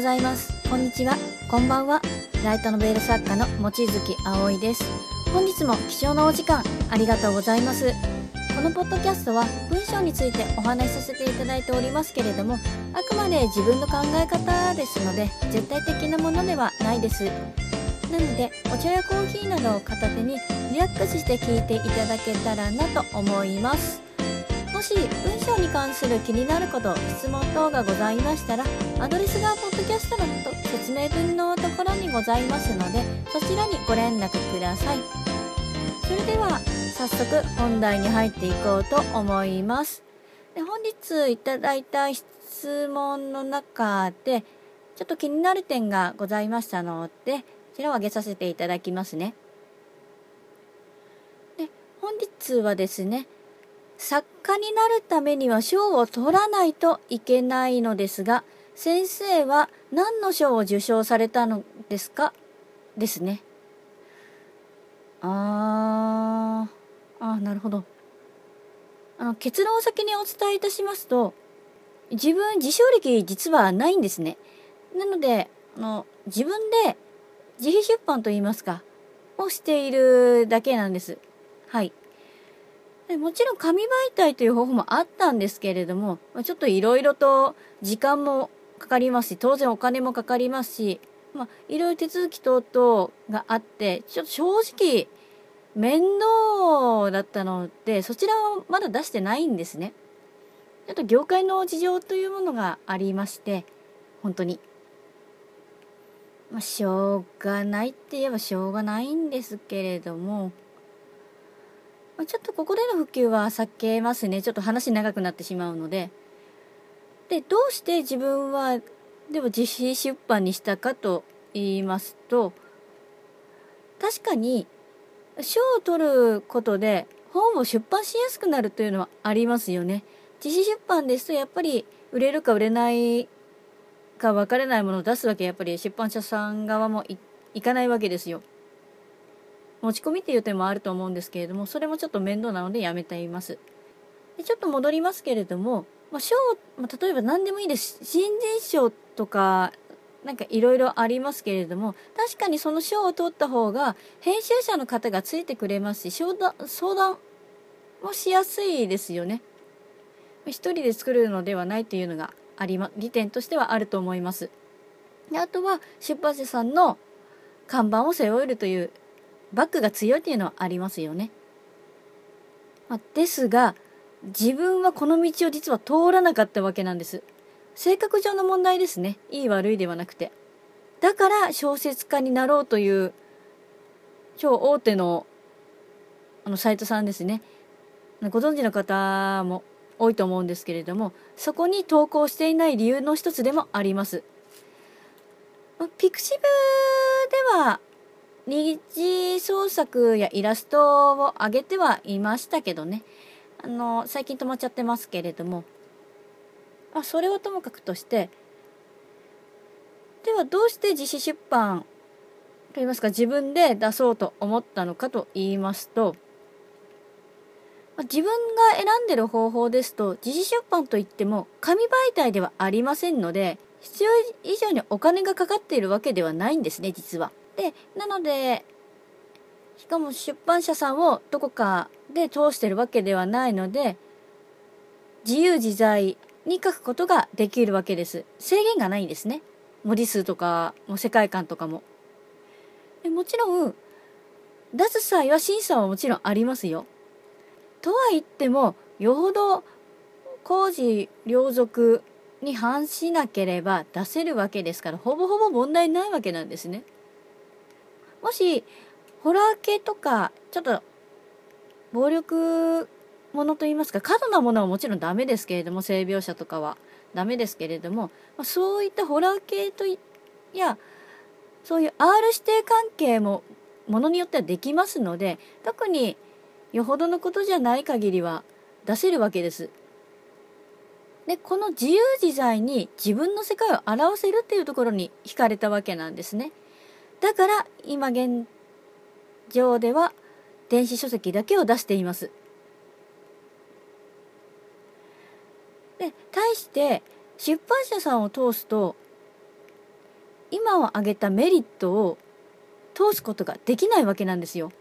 ございます。こんにちは。こんばんは。ライトノベル作家の望月葵です。本日も貴重なお時間ありがとうございます。このポッドキャストは文章についてお話しさせていただいておりますけれどもあくまで自分の考え方ですので絶対的なものではないです。なのでお茶やコーヒーなどを片手にリラックスして聞いていただけたらなと思います。もし文章に関する気になること質問等がございましたらアドレスがポッドキャストの説明文のところにございますのでそちらにご連絡ください。それでは早速本題に入っていこうと思います。で本日いただいた質問の中でちょっと気になる点がございましたのでこちらを挙げさせていただきますね。で本日はですね作家になるためには賞を取らないといけないのですが、先生は何の賞を受賞されたのですか？ですね。あー、あーなるほど。あの結論を先にお伝えいたしますと、自分自賞歴実はないんですね。なので、あの自分で自費出版といいますか、をしているだけなんです。はい。でもちろん紙媒体という方法もあったんですけれどもま、ちょっといろいろと時間もかかりますし、当然お金もかかりますし、まあ、いろいろ手続き等々があって、ちょっと正直、面倒だったので、そちらはまだ出してないんですね。ちょっと業界の事情というものがありまして、本当に。まあ、しょうがないって言えばしょうがないんですけれども、まちょっとここでの普及は避けますね。ちょっと話長くなってしまうので。で、どうして自分は、でも実費出版にしたかと言いますと、確かに賞を取ることで本を出版しやすくなるというのはありますよね。自費出版ですとやっぱり売れるか売れないか分からないものを出すわけやっぱり出版社さん側もいかないわけですよ。持ち込みっていう点もあると思うんですけれども、それもちょっと面倒なのでやめています。でちょっと戻りますけれども、まあ、賞、まあ、例えば何でもいいです。新人賞とか、なんかいろいろありますけれども、確かにその賞を取った方が、編集者の方がついてくれますし、相談、相談もしやすいですよね。一人で作るのではないというのがありま、利点としてはあると思います。であとは、出版社さんの看板を背負えるというバックが強いっていうのはありますよね。まあ、ですが、自分はこの道を実は通らなかったわけなんです。性格上の問題ですね。いい悪いではなくて。だから小説家になろうという超大手のあのサイトさんですね。ご存知の方も多いと思うんですけれども、そこに投稿していない理由の一つでもあります。ピクシブでは次創作やイラストを上げてはいましたけどね。あの、最近止まっちゃってますけれども。あ、それはともかくとして、ではどうして自費出版といいますか自分で出そうと思ったのかと言いますと、自分が選んでる方法ですと、自費出版といっても紙媒体ではありませんので、必要以上にお金がかかっているわけではないんですね、実は。で、なので、しかも出版社さんをどこかで通してるわけではないので、自由自在に書くことができるわけです。制限がないんですね。文字数とか、も世界観とかも。でもちろん、出す際は審査はもちろんありますよ。とは言っても、よほど工事両属に反しなければ出せるわけですから、ほぼほぼ問題ないわけなんですね。もし、ホラー系とか、ちょっと、暴力ものと言いますか、過度なものはもちろんダメですけれども、性描写とかはダメですけれども、まそういったホラー系といや、そういう R 指定関係も、ものによってはできますので、特によほどのことじゃない限りは出せるわけです。で、この自由自在に自分の世界を表せるっていうところに惹かれたわけなんですね。だから今現状では電子書籍だけを出しています。で対して出版社さんを通すと今を挙げたメリットを通すことができないわけなんですよ。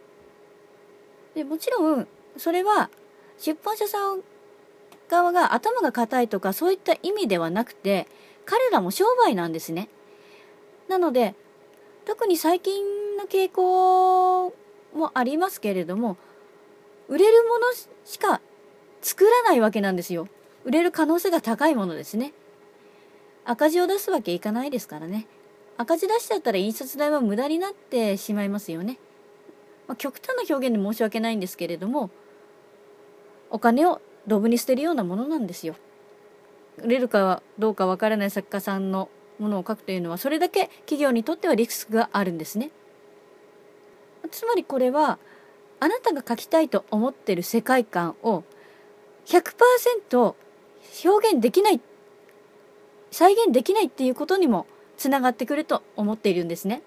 でもちろんそれは出版社さん側が頭が固いとかそういった意味ではなくて彼らも商売なんですね。なので特に最近の傾向もありますけれども売れるものしか作らないわけなんですよ。売れる可能性が高いものですね。赤字を出すわけいかないですからね。赤字出しちゃったら印刷代は無駄になってしまいますよね。まあ、極端な表現で申し訳ないんですけれども、お金をドブに捨てるようなものなんですよ。売れるかどうかわからない作家さんのものを書くというのは、それだけ企業にとってはリスクがあるんですね。つまりこれは、あなたが書きたいと思ってる世界観を100%表現できない再現できないっていうことにもつながってくると思っているんですね。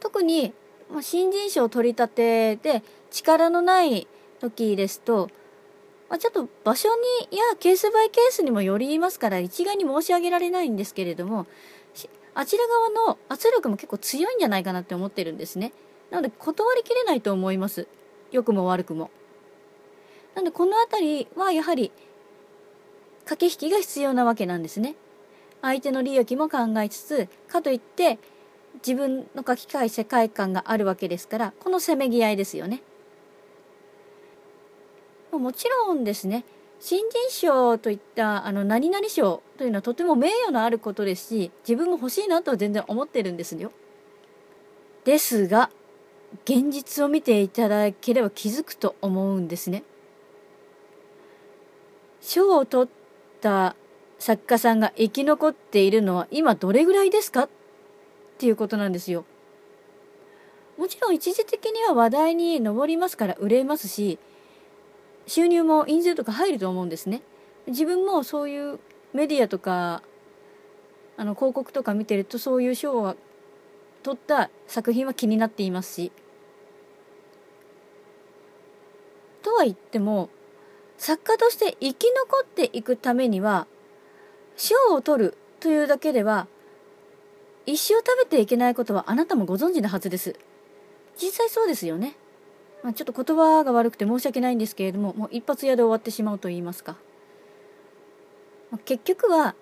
特に新人賞取り立てで力のない時ですと、まあ、ちょっと場所にやケースバイケースにもよりますから一概に申し上げられないんですけれどもあちら側の圧力も結構強いんじゃないかなって思ってるんですね。なので断りきれないと思います。良くも悪くも。なのでこの辺りはやはり駆け引きが必要なわけなんですね。相手の利益も考えつつかといって自分の書き換え世界観があるわけですからこのせめぎ合いですよね。もちろんですね新人賞といったあの何々賞というのはとても名誉のあることですし自分も欲しいなとは全然思ってるんですよ。ですが現実を見ていただければ気づくと思うんですね。賞を取った作家さんが生き残っているのは今どれぐらいですか？っていうことなんですよ。もちろん一時的には話題に上りますから売れますし収入も印税とか入ると思うんですね。自分もそういうメディアとかあの広告とか見てるとそういう賞を取った作品は気になっていますし。とは言っても作家として生き残っていくためには賞を取るというだけでは一生食べていけないことはあなたもご存知のはずです。実際そうですよね。まあ、ちょっと言葉が悪くて申し訳ないんですけれども、もう一発屋で終わってしまうと言いますか。まあ、結局は、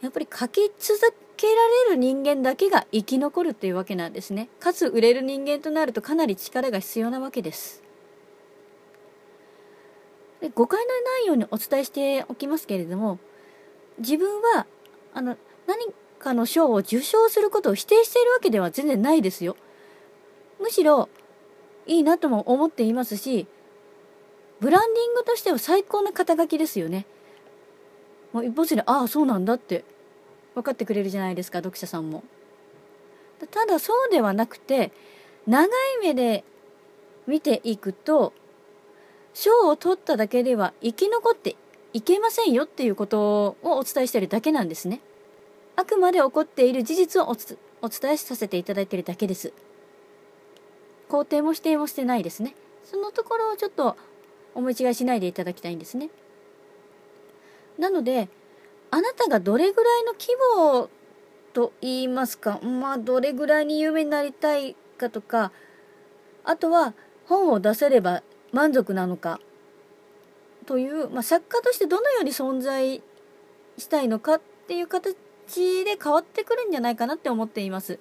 やっぱり書き続けられる人間だけが生き残るというわけなんですね。かつ売れる人間となるとかなり力が必要なわけです。で誤解のないようにお伝えしておきますけれども、自分はあの何かの賞を受賞することを否定しているわけでは全然ないですよ。むしろいいなとも思っていますしブランディングとしては最高の肩書きですよね。もう一発でああそうなんだって分かってくれるじゃないですか読者さんも。ただそうではなくて長い目で見ていくと賞を取っただけでは生き残っていけませんよっていうことをお伝えしているだけなんですね。あくまで起こっている事実をお伝えさせていただいているだけです。肯定も否定もしてないですね。そのところをちょっと思い違いしないでいただきたいんですね。なので、あなたがどれぐらいの規模と言いますか、まあ、どれぐらいに有名になりたいかとか、あとは本を出せれば満足なのかという、まあ、作家としてどのように存在したいのかっていう形で変わってくるんじゃないかなって思っています。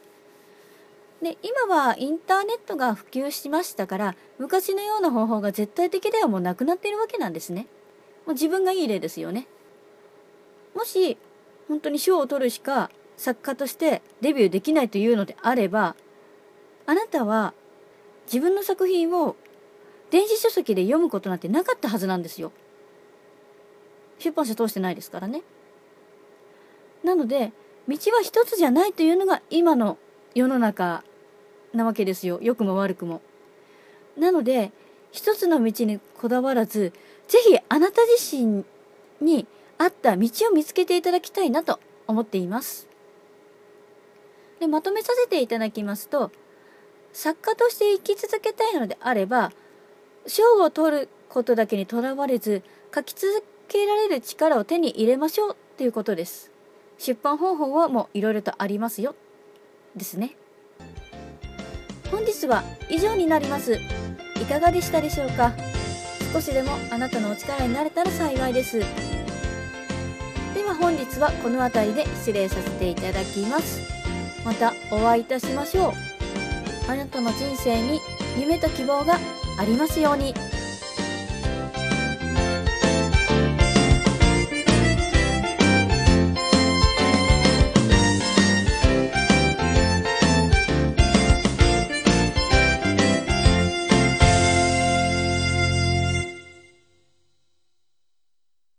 で今はインターネットが普及しましたから昔のような方法が絶対的ではもうなくなっているわけなんですね。もう自分がいい例ですよね。もし本当に賞を取るしか作家としてデビューできないというのであればあなたは自分の作品を電子書籍で読むことなんてなかったはずなんですよ。出版社通してないですからね。なので、道は一つじゃないというのが今の世の中なわけですよ。良くも悪くも。なので、一つの道にこだわらず、ぜひあなた自身に合った道を見つけていただきたいなと思っています。で、まとめさせていただきますと、作家として生き続けたいのであれば、賞を取ることだけにとらわれず書き続けられる力を手に入れましょうっていうことです出版方法はもういろいろとありますよですね。本日は以上になります。いかがでしたでしょうか？少しでもあなたのお力になれたら幸いです。では本日はこの辺りで失礼させていただきます。またお会いいたしましょう。あなたの人生に夢と希望がありますように。